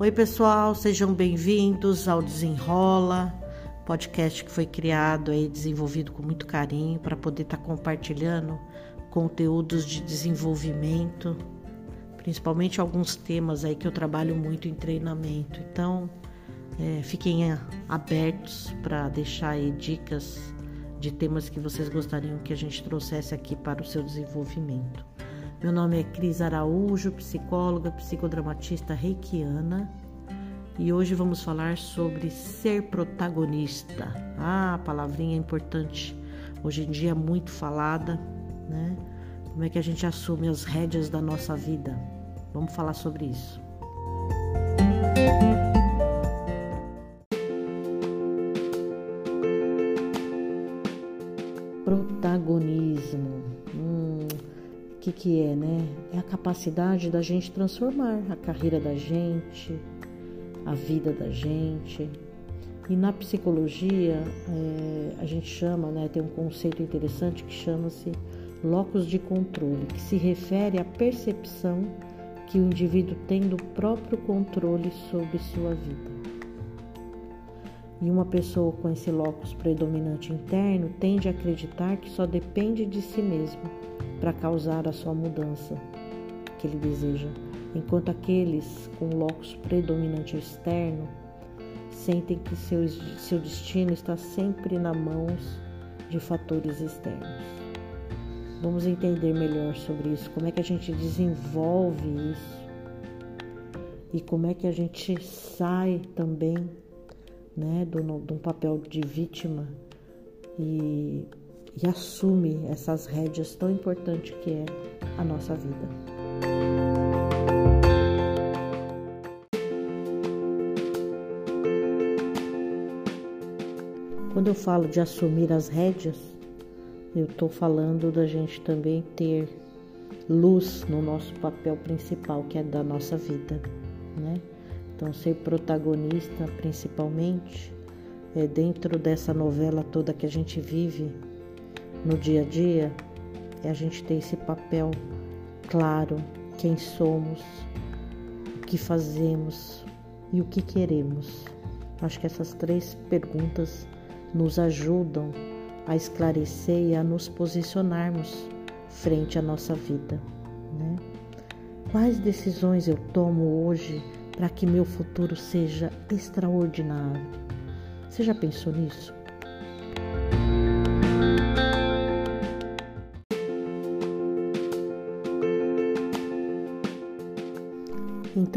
Oi, pessoal, sejam bem-vindos ao Desenrola, podcast que foi criado e desenvolvido com muito carinho para poder estar tá compartilhando conteúdos de desenvolvimento, principalmente alguns temas aí que eu trabalho muito em treinamento. Então, é, fiquem abertos para deixar aí dicas de temas que vocês gostariam que a gente trouxesse aqui para o seu desenvolvimento. Meu nome é Cris Araújo, psicóloga, psicodramatista reikiana, e hoje vamos falar sobre ser protagonista. Ah, a palavrinha é importante, hoje em dia muito falada, né? Como é que a gente assume as rédeas da nossa vida? Vamos falar sobre isso. Protagonismo. Que, é, né? É a capacidade da gente transformar a carreira da gente, a vida da gente. E na psicologia, é, a gente chama, né, tem um conceito interessante que chama-se locus de controle, que se refere à percepção que o indivíduo tem do próprio controle sobre sua vida. E uma pessoa com esse locus predominante interno tende a acreditar que só depende de si mesmo para causar a sua mudança que ele deseja, enquanto aqueles com locus predominante externo sentem que seu, seu destino está sempre nas mãos de fatores externos. Vamos entender melhor sobre isso, como é que a gente desenvolve isso e como é que a gente sai também né, do, do papel de vítima e, e assume essas rédeas tão importantes que é a nossa vida. Quando eu falo de assumir as rédeas, eu estou falando da gente também ter luz no nosso papel principal, que é da nossa vida, né? Então, ser protagonista, principalmente, é dentro dessa novela toda que a gente vive no dia a dia, é a gente ter esse papel claro, quem somos, o que fazemos e o que queremos. Acho que essas três perguntas nos ajudam a esclarecer e a nos posicionarmos frente à nossa vida. Né? Quais decisões eu tomo hoje para que meu futuro seja extraordinário? Você já pensou nisso?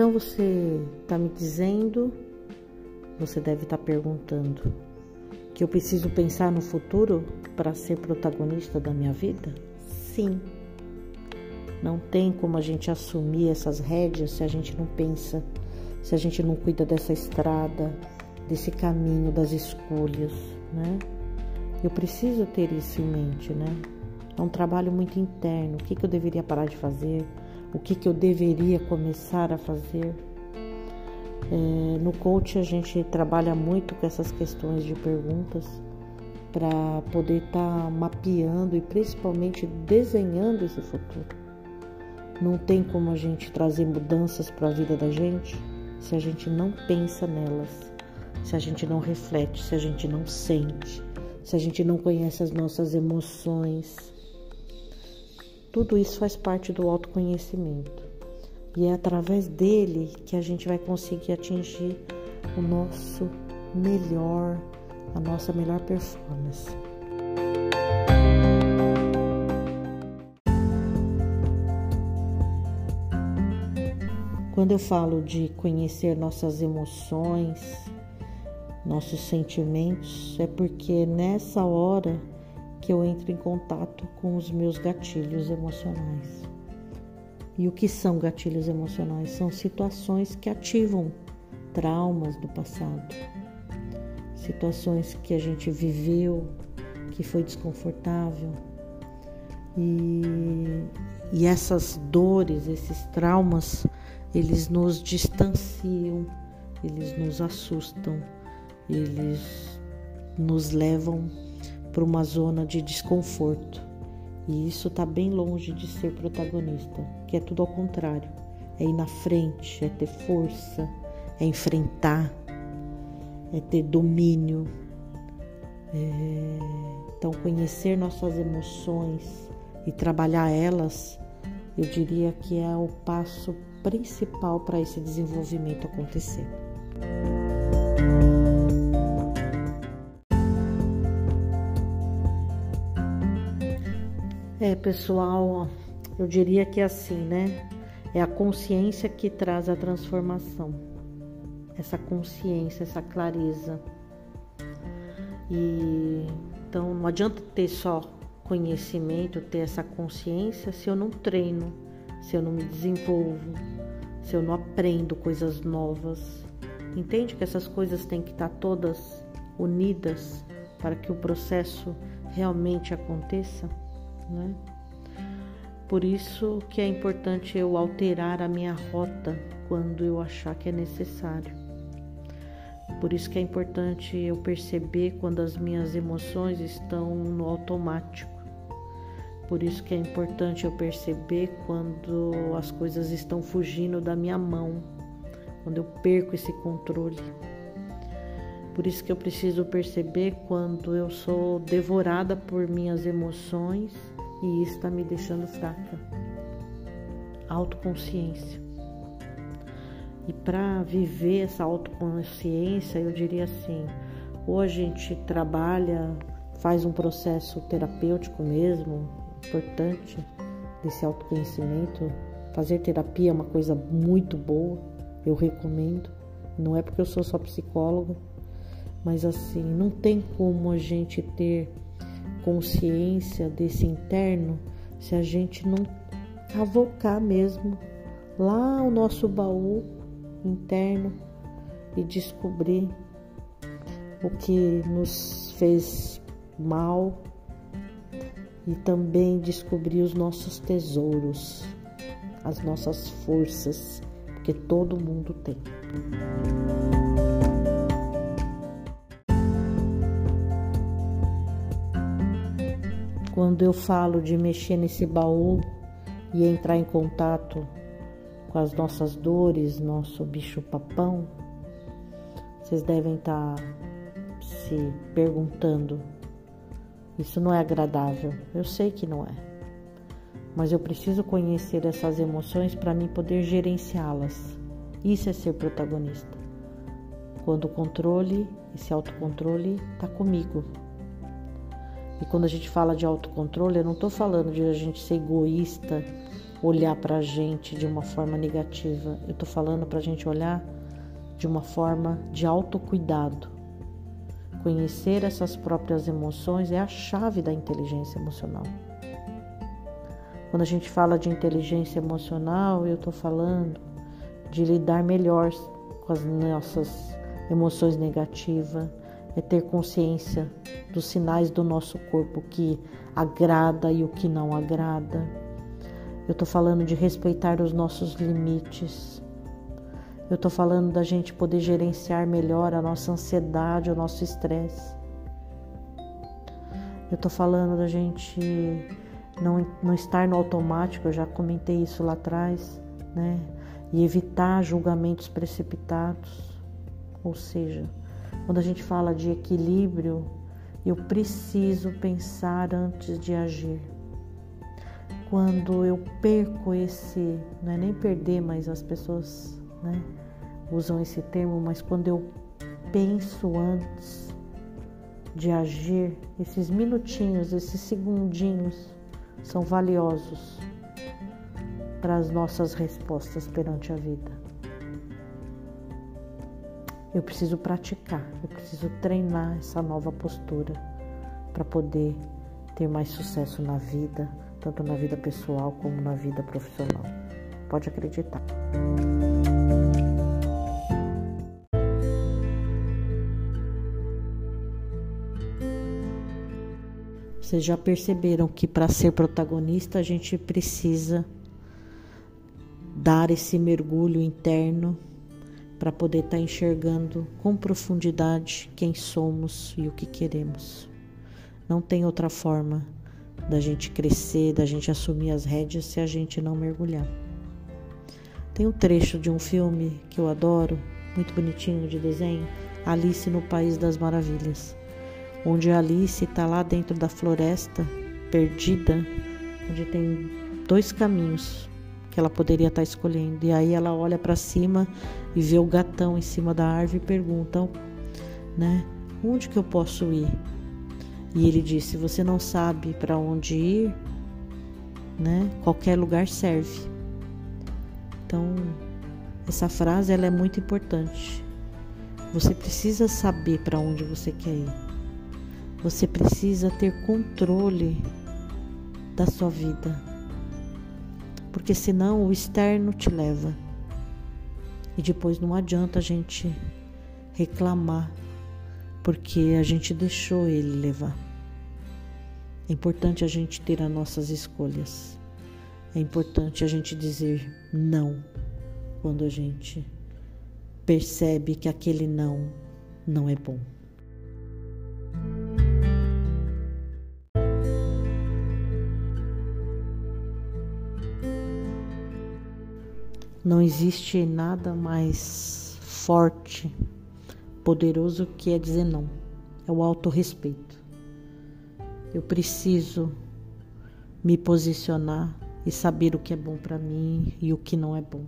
Então você está me dizendo, você deve estar tá perguntando, que eu preciso pensar no futuro para ser protagonista da minha vida? Sim. Não tem como a gente assumir essas rédeas se a gente não pensa, se a gente não cuida dessa estrada, desse caminho, das escolhas, né? Eu preciso ter isso em mente, né? É um trabalho muito interno. O que, que eu deveria parar de fazer? O que, que eu deveria começar a fazer? É, no coach a gente trabalha muito com essas questões de perguntas para poder estar tá mapeando e principalmente desenhando esse futuro. Não tem como a gente trazer mudanças para a vida da gente se a gente não pensa nelas, se a gente não reflete, se a gente não sente, se a gente não conhece as nossas emoções. Tudo isso faz parte do autoconhecimento. E é através dele que a gente vai conseguir atingir o nosso melhor, a nossa melhor performance. Quando eu falo de conhecer nossas emoções, nossos sentimentos, é porque nessa hora que eu entro em contato com os meus gatilhos emocionais. E o que são gatilhos emocionais? São situações que ativam traumas do passado, situações que a gente viveu, que foi desconfortável. E, e essas dores, esses traumas, eles nos distanciam, eles nos assustam, eles nos levam para uma zona de desconforto. E isso está bem longe de ser protagonista, que é tudo ao contrário. É ir na frente, é ter força, é enfrentar, é ter domínio. É... Então, conhecer nossas emoções e trabalhar elas, eu diria que é o passo principal para esse desenvolvimento acontecer. É, pessoal, eu diria que é assim, né? É a consciência que traz a transformação. Essa consciência, essa clareza. E então não adianta ter só conhecimento, ter essa consciência se eu não treino, se eu não me desenvolvo, se eu não aprendo coisas novas. Entende que essas coisas têm que estar todas unidas para que o processo realmente aconteça, né? Por isso que é importante eu alterar a minha rota quando eu achar que é necessário. Por isso que é importante eu perceber quando as minhas emoções estão no automático. Por isso que é importante eu perceber quando as coisas estão fugindo da minha mão, quando eu perco esse controle. Por isso que eu preciso perceber quando eu sou devorada por minhas emoções e isso está me deixando fraca. Autoconsciência. E para viver essa autoconsciência, eu diria assim: ou a gente trabalha, faz um processo terapêutico mesmo, importante, desse autoconhecimento. Fazer terapia é uma coisa muito boa, eu recomendo. Não é porque eu sou só psicóloga, mas assim, não tem como a gente ter consciência desse interno se a gente não avocar mesmo lá o nosso baú interno e descobrir o que nos fez mal e também descobrir os nossos tesouros, as nossas forças, porque todo mundo tem. Quando eu falo de mexer nesse baú e entrar em contato com as nossas dores, nosso bicho-papão, vocês devem estar tá se perguntando: isso não é agradável? Eu sei que não é, mas eu preciso conhecer essas emoções para mim poder gerenciá-las. Isso é ser protagonista. Quando o controle, esse autocontrole está comigo, e quando a gente fala de autocontrole, eu não estou falando de a gente ser egoísta, olhar para a gente de uma forma negativa. Eu estou falando para a gente olhar de uma forma de autocuidado. Conhecer essas próprias emoções é a chave da inteligência emocional. Quando a gente fala de inteligência emocional, eu estou falando de lidar melhor com as nossas emoções negativas, é ter consciência dos sinais do nosso corpo que agrada e o que não agrada. Eu estou falando de respeitar os nossos limites. Eu estou falando da gente poder gerenciar melhor a nossa ansiedade, o nosso estresse. Eu estou falando da gente não, não estar no automático, eu já comentei isso lá atrás, né? E evitar julgamentos precipitados. Ou seja, quando a gente fala de equilíbrio, eu preciso pensar antes de agir. Quando eu perco esse, não é nem perder, mas as pessoas né, usam esse termo, mas quando eu penso antes de agir, esses minutinhos, esses segundinhos são valiosos para as nossas respostas perante a vida. Eu preciso praticar, eu preciso treinar essa nova postura para poder ter mais sucesso na vida, tanto na vida pessoal como na vida profissional. Pode acreditar. Vocês já perceberam que para ser protagonista a gente precisa dar esse mergulho interno para poder estar tá enxergando com profundidade quem somos e o que queremos. Não tem outra forma da gente crescer, da gente assumir as rédeas se a gente não mergulhar. Tem um trecho de um filme que eu adoro, muito bonitinho de desenho, Alice no País das Maravilhas, onde Alice está lá dentro da floresta, perdida, onde tem dois caminhos que ela poderia estar tá escolhendo. E aí ela olha para cima e vê o gatão em cima da árvore e pergunta, né, onde que eu posso ir? E ele disse: Você não sabe para onde ir, né? Qualquer lugar serve. Então, essa frase ela é muito importante. Você precisa saber para onde você quer ir. Você precisa ter controle da sua vida. Porque senão o externo te leva. E depois não adianta a gente reclamar porque a gente deixou ele levar. É importante a gente ter as nossas escolhas. É importante a gente dizer não quando a gente percebe que aquele não não é bom. Não existe nada mais forte poderoso que é dizer não. É o autorrespeito. Eu preciso me posicionar e saber o que é bom para mim e o que não é bom.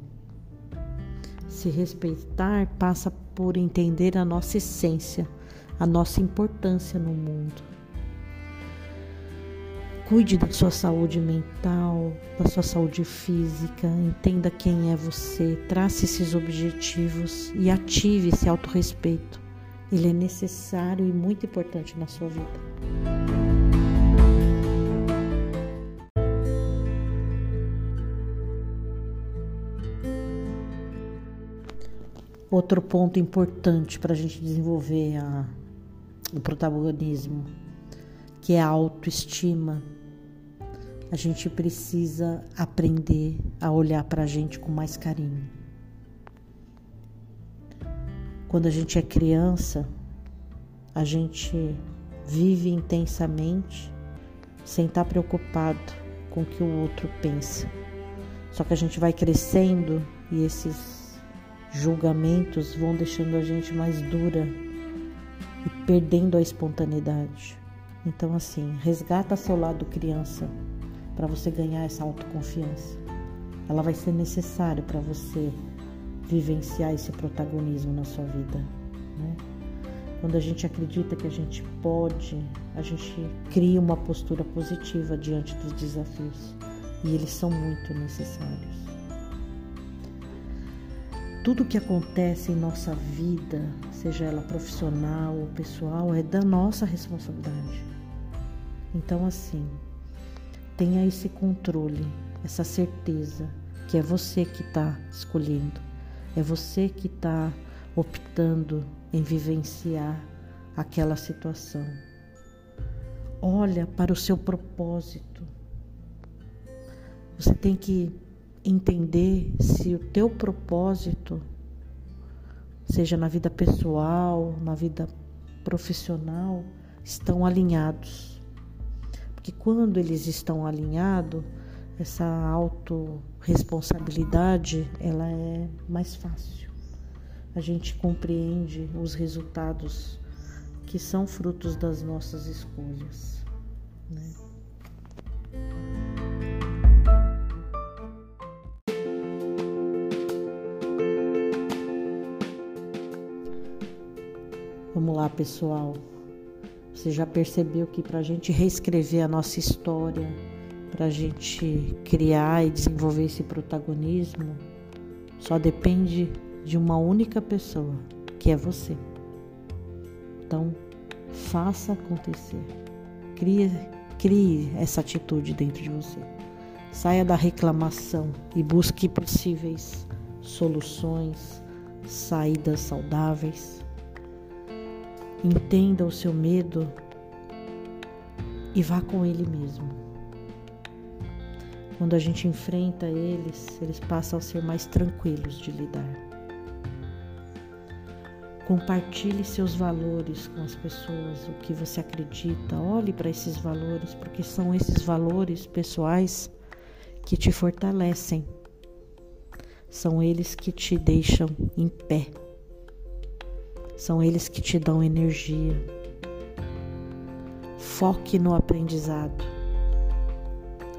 Se respeitar passa por entender a nossa essência, a nossa importância no mundo. Cuide da sua saúde mental, da sua saúde física, entenda quem é você, trace esses objetivos e ative esse autorrespeito. Ele é necessário e muito importante na sua vida. Outro ponto importante para a gente desenvolver a, o protagonismo que é a autoestima. A gente precisa aprender a olhar para a gente com mais carinho. Quando a gente é criança, a gente vive intensamente sem estar preocupado com o que o outro pensa. Só que a gente vai crescendo e esses julgamentos vão deixando a gente mais dura e perdendo a espontaneidade. Então, assim, resgata seu lado criança para você ganhar essa autoconfiança. Ela vai ser necessária para você vivenciar esse protagonismo na sua vida. Né? Quando a gente acredita que a gente pode, a gente cria uma postura positiva diante dos desafios e eles são muito necessários. Tudo que acontece em nossa vida, seja ela profissional ou pessoal, é da nossa responsabilidade. Então, assim, tenha esse controle, essa certeza que é você que está escolhendo, é você que está optando em vivenciar aquela situação. Olha para o seu propósito. Você tem que entender se o teu propósito, seja na vida pessoal, na vida profissional, estão alinhados que quando eles estão alinhados, essa autorresponsabilidade ela é mais fácil. A gente compreende os resultados que são frutos das nossas escolhas. Né? Vamos lá, pessoal. Você já percebeu que para a gente reescrever a nossa história, para a gente criar e desenvolver esse protagonismo, só depende de uma única pessoa, que é você. Então, faça acontecer. Crie, crie essa atitude dentro de você. Saia da reclamação e busque possíveis soluções, saídas saudáveis. Entenda o seu medo e vá com ele mesmo. Quando a gente enfrenta eles, eles passam a ser mais tranquilos de lidar. Compartilhe seus valores com as pessoas, o que você acredita. Olhe para esses valores, porque são esses valores pessoais que te fortalecem. São eles que te deixam em pé São eles que te dão energia. Foque no aprendizado.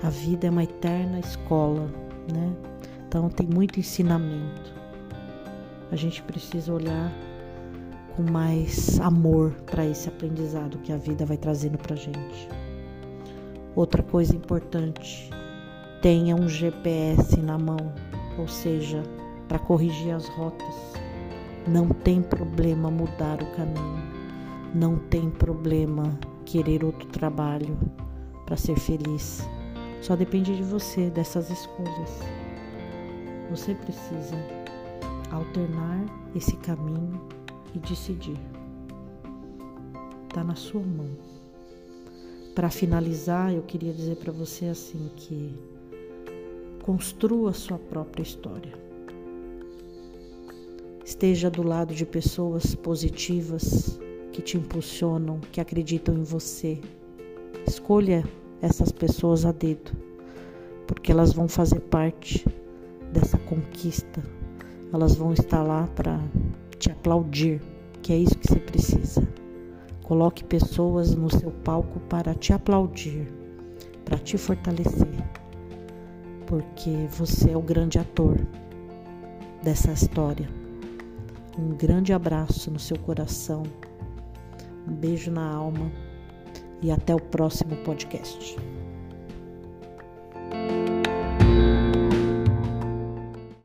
A vida é uma eterna escola, né? Então tem muito ensinamento. A gente precisa olhar com mais amor para esse aprendizado que a vida vai trazendo para gente. Outra coisa importante, tenha um GPS na mão, ou seja, para corrigir as rotas. Não tem problema mudar o caminho, não tem problema querer outro trabalho para ser feliz. Só depende de você, dessas escolhas. Você precisa alternar esse caminho e decidir. Está na sua mão. Para finalizar, eu queria dizer para você assim que construa sua própria história. Esteja do lado de pessoas positivas que te impulsionam, que acreditam em você. Escolha essas pessoas a dedo, porque elas vão fazer parte dessa conquista. Elas vão estar lá para te aplaudir, que é isso que você precisa. Coloque pessoas no seu palco para te aplaudir, para te fortalecer, porque você é o grande ator dessa história. Um grande abraço no seu coração, um beijo na alma e até o próximo podcast.